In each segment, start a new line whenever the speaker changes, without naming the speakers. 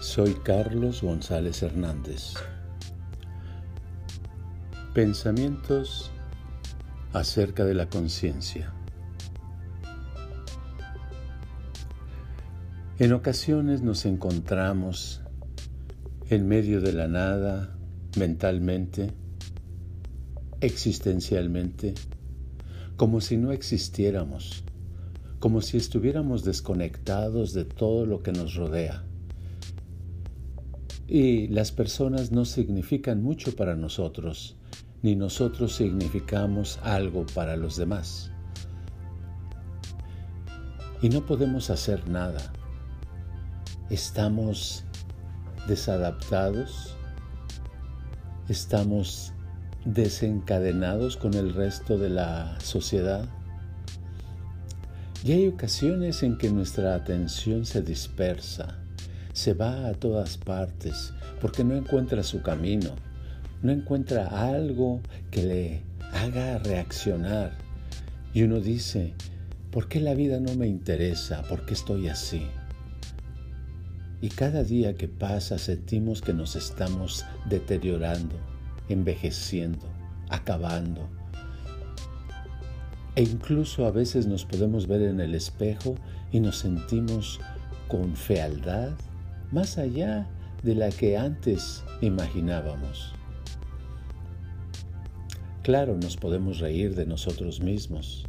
Soy Carlos González Hernández. Pensamientos acerca de la conciencia. En ocasiones nos encontramos en medio de la nada, mentalmente, existencialmente, como si no existiéramos, como si estuviéramos desconectados de todo lo que nos rodea y las personas no significan mucho para nosotros, ni nosotros significamos algo para los demás. Y no podemos hacer nada. Estamos desadaptados, estamos desencadenados con el resto de la sociedad. Y hay ocasiones en que nuestra atención se dispersa se va a todas partes porque no encuentra su camino, no encuentra algo que le haga reaccionar. Y uno dice, ¿por qué la vida no me interesa? ¿Por qué estoy así? Y cada día que pasa sentimos que nos estamos deteriorando, envejeciendo, acabando. E incluso a veces nos podemos ver en el espejo y nos sentimos con fealdad, más allá de la que antes imaginábamos. Claro, nos podemos reír de nosotros mismos,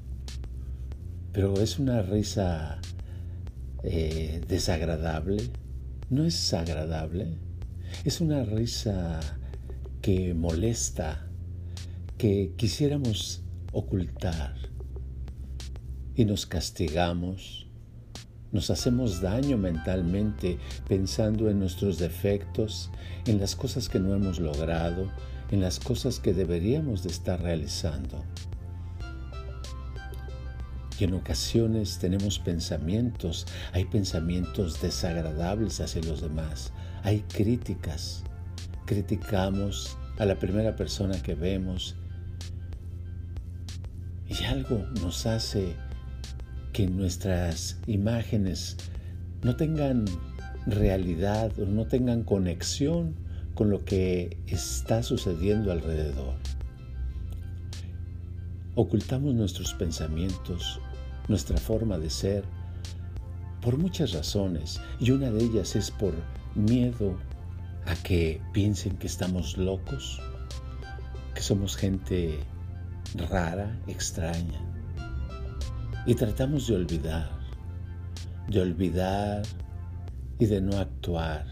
pero es una risa eh, desagradable, no es agradable, es una risa que molesta, que quisiéramos ocultar y nos castigamos nos hacemos daño mentalmente pensando en nuestros defectos, en las cosas que no hemos logrado, en las cosas que deberíamos de estar realizando. Y en ocasiones tenemos pensamientos, hay pensamientos desagradables hacia los demás, hay críticas. Criticamos a la primera persona que vemos y algo nos hace que nuestras imágenes no tengan realidad o no tengan conexión con lo que está sucediendo alrededor. Ocultamos nuestros pensamientos, nuestra forma de ser, por muchas razones, y una de ellas es por miedo a que piensen que estamos locos, que somos gente rara, extraña. Y tratamos de olvidar, de olvidar y de no actuar,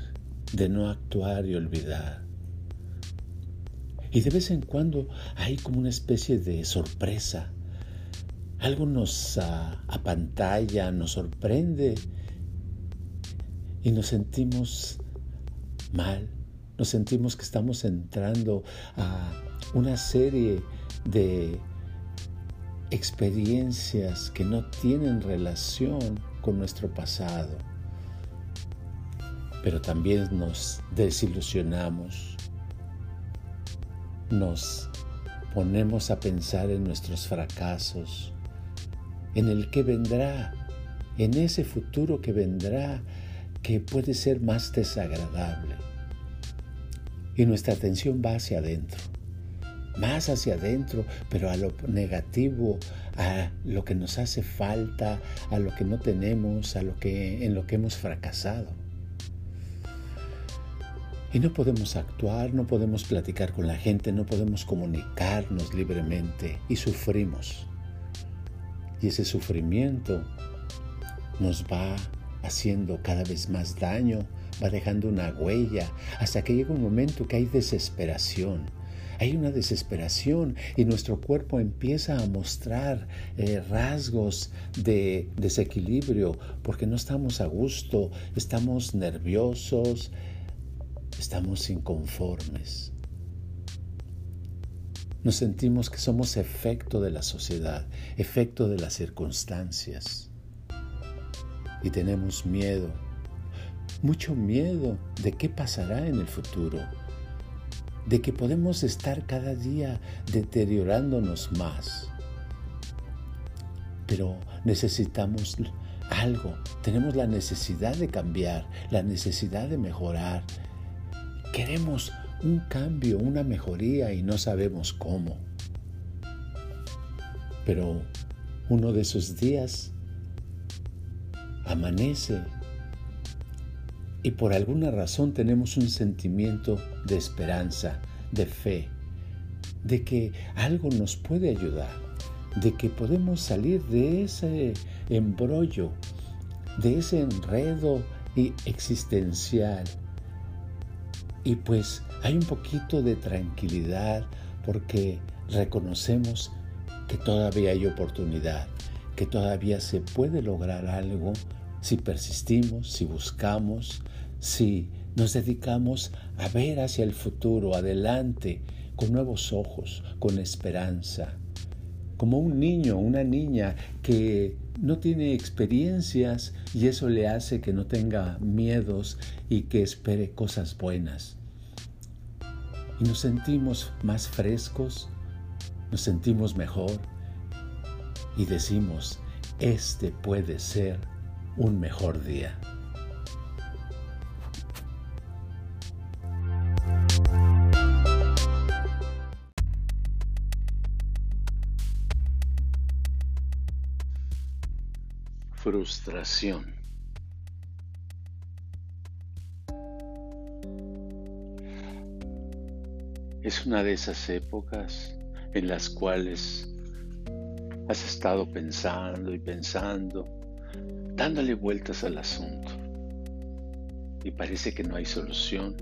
de no actuar y olvidar. Y de vez en cuando hay como una especie de sorpresa. Algo nos uh, apantalla, nos sorprende y nos sentimos mal. Nos sentimos que estamos entrando a una serie de experiencias que no tienen relación con nuestro pasado. Pero también nos desilusionamos, nos ponemos a pensar en nuestros fracasos, en el que vendrá, en ese futuro que vendrá, que puede ser más desagradable. Y nuestra atención va hacia adentro más hacia adentro, pero a lo negativo, a lo que nos hace falta, a lo que no tenemos, a lo que en lo que hemos fracasado. Y no podemos actuar, no podemos platicar con la gente, no podemos comunicarnos libremente y sufrimos. Y ese sufrimiento nos va haciendo cada vez más daño, va dejando una huella, hasta que llega un momento que hay desesperación hay una desesperación y nuestro cuerpo empieza a mostrar eh, rasgos de desequilibrio porque no estamos a gusto, estamos nerviosos, estamos inconformes. Nos sentimos que somos efecto de la sociedad, efecto de las circunstancias. Y tenemos miedo, mucho miedo de qué pasará en el futuro de que podemos estar cada día deteriorándonos más. Pero necesitamos algo, tenemos la necesidad de cambiar, la necesidad de mejorar. Queremos un cambio, una mejoría y no sabemos cómo. Pero uno de esos días amanece y por alguna razón tenemos un sentimiento de esperanza, de fe, de que algo nos puede ayudar, de que podemos salir de ese embrollo, de ese enredo existencial. Y pues hay un poquito de tranquilidad porque reconocemos que todavía hay oportunidad, que todavía se puede lograr algo si persistimos, si buscamos, si nos dedicamos a ver hacia el futuro, adelante, con nuevos ojos, con esperanza, como un niño, una niña que no tiene experiencias y eso le hace que no tenga miedos y que espere cosas buenas. Y nos sentimos más frescos, nos sentimos mejor y decimos, este puede ser un mejor día. Frustración. Es una de esas épocas en las cuales has estado pensando y pensando, dándole vueltas al asunto. Y parece que no hay solución,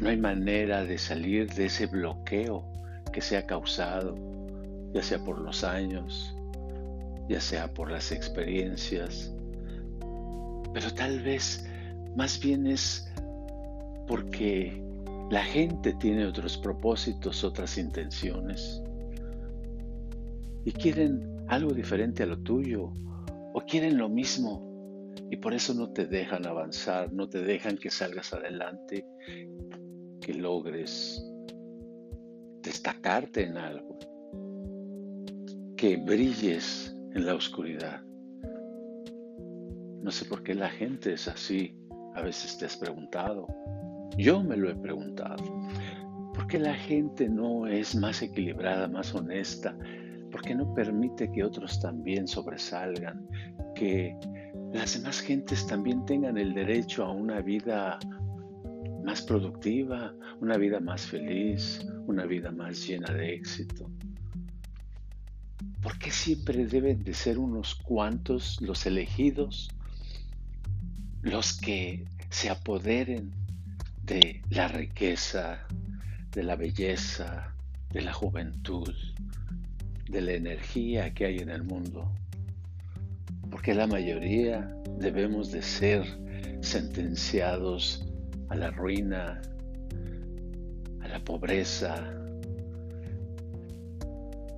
no hay manera de salir de ese bloqueo que se ha causado, ya sea por los años, ya sea por las experiencias, pero tal vez más bien es porque la gente tiene otros propósitos, otras intenciones y quieren algo diferente a lo tuyo quieren lo mismo y por eso no te dejan avanzar, no te dejan que salgas adelante, que logres destacarte en algo, que brilles en la oscuridad. No sé por qué la gente es así, a veces te has preguntado. Yo me lo he preguntado. ¿Por qué la gente no es más equilibrada, más honesta? ¿Por qué no permite que otros también sobresalgan? Que las demás gentes también tengan el derecho a una vida más productiva, una vida más feliz, una vida más llena de éxito. ¿Por qué siempre deben de ser unos cuantos los elegidos, los que se apoderen de la riqueza, de la belleza, de la juventud, de la energía que hay en el mundo. Porque la mayoría debemos de ser sentenciados a la ruina, a la pobreza,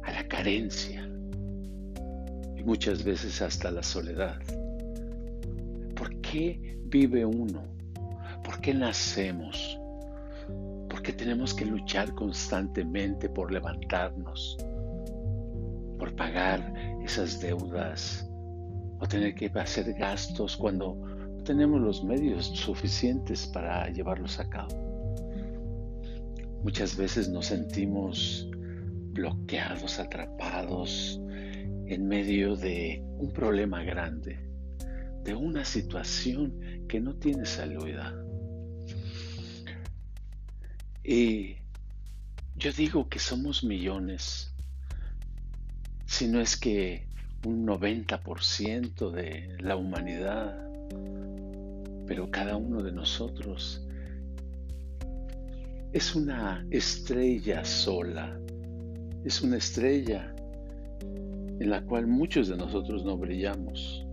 a la carencia y muchas veces hasta la soledad. ¿Por qué vive uno? ¿Por qué nacemos? ¿Por qué tenemos que luchar constantemente por levantarnos? Por pagar esas deudas o tener que hacer gastos cuando no tenemos los medios suficientes para llevarlos a cabo. Muchas veces nos sentimos bloqueados, atrapados en medio de un problema grande, de una situación que no tiene salida. Y yo digo que somos millones, si no es que un 90% de la humanidad, pero cada uno de nosotros es una estrella sola, es una estrella en la cual muchos de nosotros no brillamos.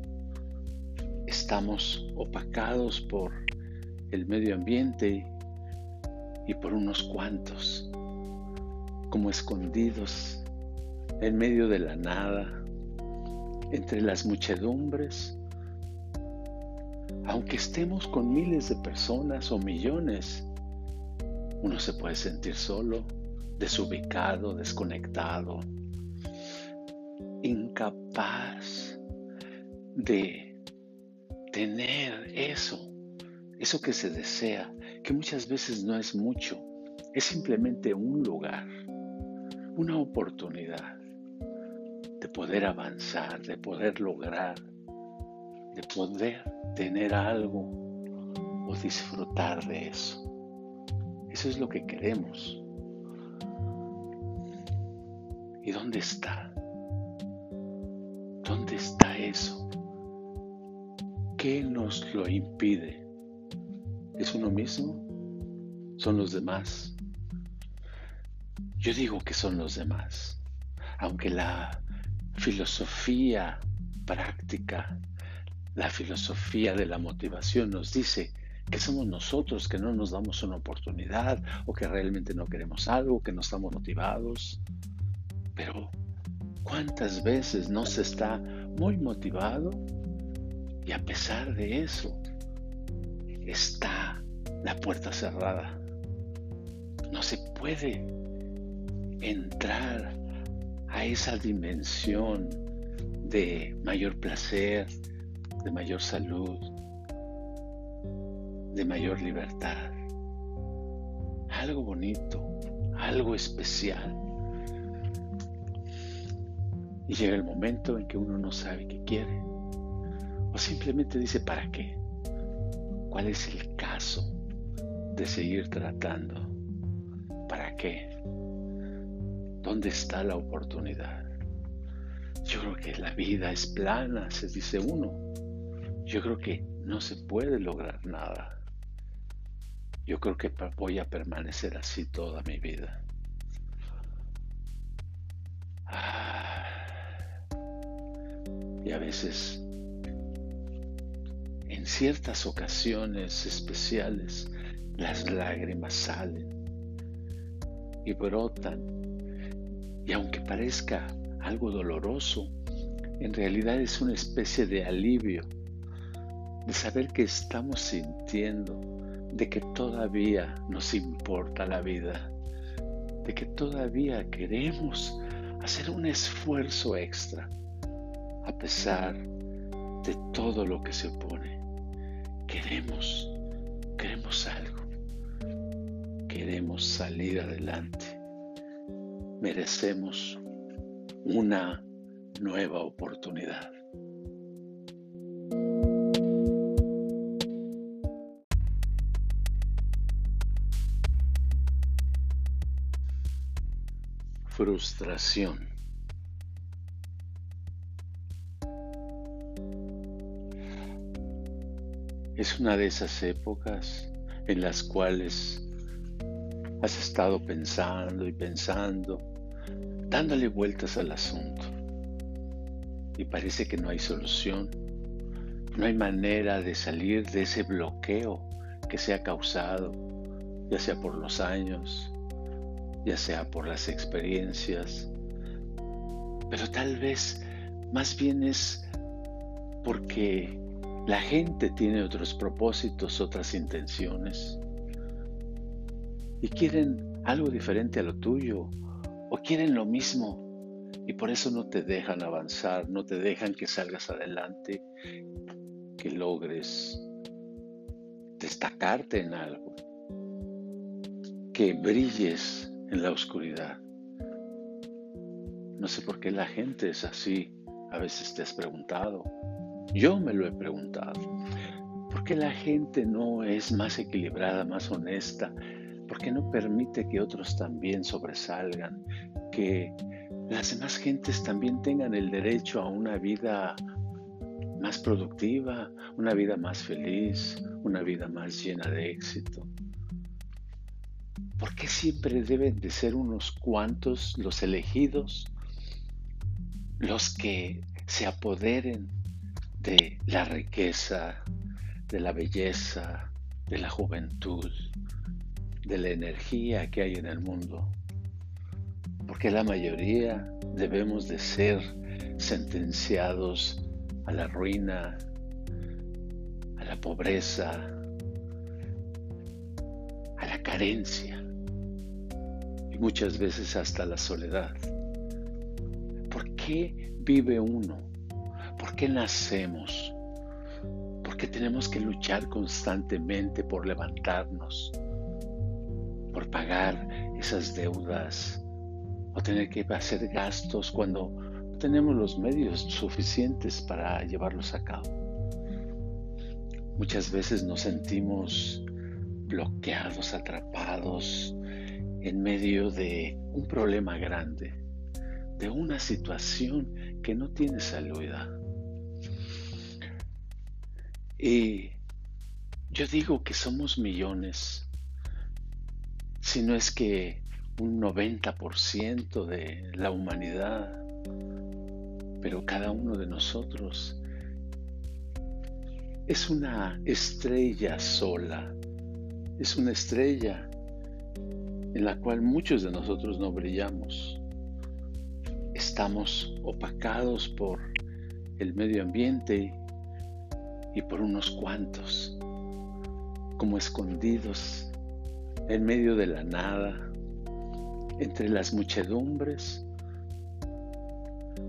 Estamos opacados por el medio ambiente y por unos cuantos, como escondidos en medio de la nada, entre las muchedumbres. Aunque estemos con miles de personas o millones, uno se puede sentir solo, desubicado, desconectado, incapaz de tener eso, eso que se desea, que muchas veces no es mucho, es simplemente un lugar, una oportunidad poder avanzar, de poder lograr, de poder tener algo o disfrutar de eso. Eso es lo que queremos. ¿Y dónde está? ¿Dónde está eso? ¿Qué nos lo impide? ¿Es uno mismo? ¿Son los demás? Yo digo que son los demás, aunque la filosofía práctica, la filosofía de la motivación nos dice que somos nosotros que no nos damos una oportunidad o que realmente no queremos algo, que no estamos motivados. Pero ¿cuántas veces no se está muy motivado y a pesar de eso está la puerta cerrada? No se puede entrar a esa dimensión de mayor placer, de mayor salud, de mayor libertad. Algo bonito, algo especial. Y llega el momento en que uno no sabe qué quiere. O simplemente dice, ¿para qué? ¿Cuál es el caso de seguir tratando? ¿Para qué? ¿Dónde está la oportunidad? Yo creo que la vida es plana, se dice uno. Yo creo que no se puede lograr nada. Yo creo que voy a permanecer así toda mi vida. Ah. Y a veces, en ciertas ocasiones especiales, las lágrimas salen y brotan y aunque parezca algo doloroso, en realidad es una especie de alivio de saber que estamos sintiendo, de que todavía nos importa la vida, de que todavía queremos hacer un esfuerzo extra a pesar de todo lo que se opone. Queremos, queremos algo, queremos salir adelante merecemos una nueva oportunidad. Frustración. Es una de esas épocas en las cuales has estado pensando y pensando dándole vueltas al asunto. Y parece que no hay solución. No hay manera de salir de ese bloqueo que se ha causado, ya sea por los años, ya sea por las experiencias. Pero tal vez más bien es porque la gente tiene otros propósitos, otras intenciones. Y quieren algo diferente a lo tuyo quieren lo mismo. Y por eso no te dejan avanzar, no te dejan que salgas adelante, que logres destacarte en algo, que brilles en la oscuridad. No sé por qué la gente es así, a veces te has preguntado, yo me lo he preguntado, ¿por qué la gente no es más equilibrada, más honesta, porque no permite que otros también sobresalgan, que las demás gentes también tengan el derecho a una vida más productiva, una vida más feliz, una vida más llena de éxito. ¿Por qué siempre deben de ser unos cuantos los elegidos los que se apoderen de la riqueza, de la belleza, de la juventud, de la energía que hay en el mundo, porque la mayoría debemos de ser sentenciados a la ruina, a la pobreza, a la carencia y muchas veces hasta la soledad. ¿Por qué vive uno? ¿Por ¿Por qué nacemos? ¿Por qué tenemos que luchar constantemente por levantarnos? Por pagar esas deudas o tener que hacer gastos cuando no tenemos los medios suficientes para llevarlos a cabo. Muchas veces nos sentimos bloqueados, atrapados en medio de un problema grande, de una situación que no tiene salida. Y yo digo que somos millones, si no es que un 90% de la humanidad, pero cada uno de nosotros es una estrella sola, es una estrella en la cual muchos de nosotros no brillamos. Estamos opacados por el medio ambiente y por unos cuantos, como escondidos en medio de la nada, entre las muchedumbres.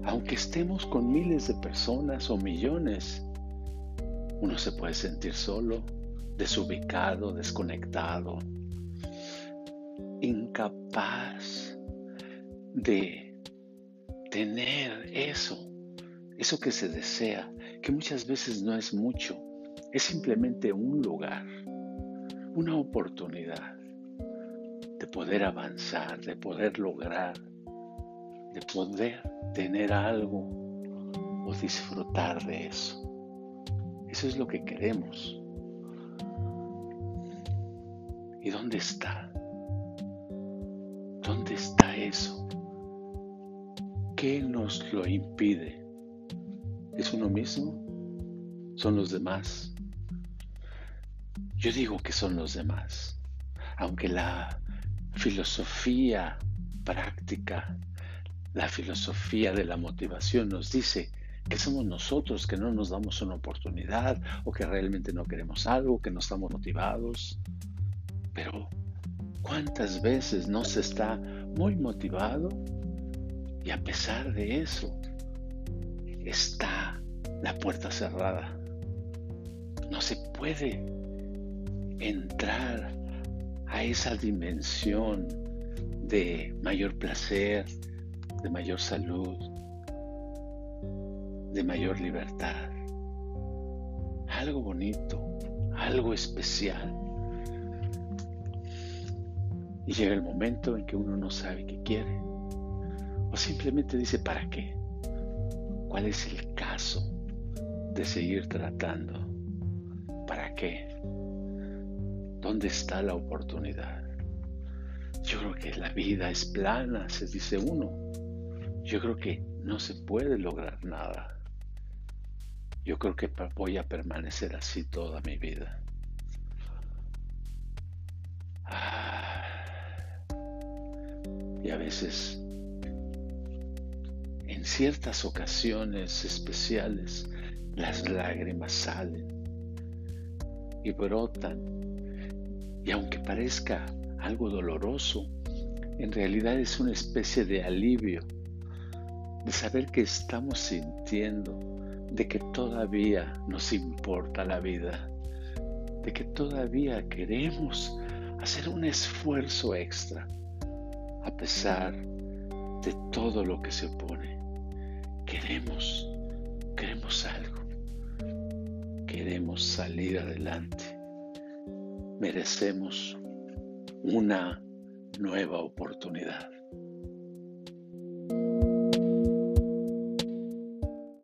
Aunque estemos con miles de personas o millones, uno se puede sentir solo, desubicado, desconectado, incapaz de tener eso, eso que se desea, que muchas veces no es mucho, es simplemente un lugar, una oportunidad de poder avanzar, de poder lograr, de poder tener algo o disfrutar de eso. Eso es lo que queremos. ¿Y dónde está? ¿Dónde está eso? ¿Qué nos lo impide? ¿Es uno mismo? ¿Son los demás? Yo digo que son los demás, aunque la filosofía práctica, la filosofía de la motivación nos dice que somos nosotros que no nos damos una oportunidad o que realmente no queremos algo, que no estamos motivados. Pero, ¿cuántas veces no se está muy motivado y a pesar de eso está la puerta cerrada? No se puede entrar a esa dimensión de mayor placer, de mayor salud, de mayor libertad. Algo bonito, algo especial. Y llega el momento en que uno no sabe qué quiere. O simplemente dice, ¿para qué? ¿Cuál es el caso de seguir tratando? ¿Para qué? ¿Dónde está la oportunidad? Yo creo que la vida es plana, se dice uno. Yo creo que no se puede lograr nada. Yo creo que voy a permanecer así toda mi vida. Ah. Y a veces, en ciertas ocasiones especiales, las lágrimas salen y brotan y aunque parezca algo doloroso, en realidad es una especie de alivio de saber que estamos sintiendo, de que todavía nos importa la vida, de que todavía queremos hacer un esfuerzo extra a pesar de todo lo que se opone. Queremos, queremos algo, queremos salir adelante merecemos una nueva oportunidad.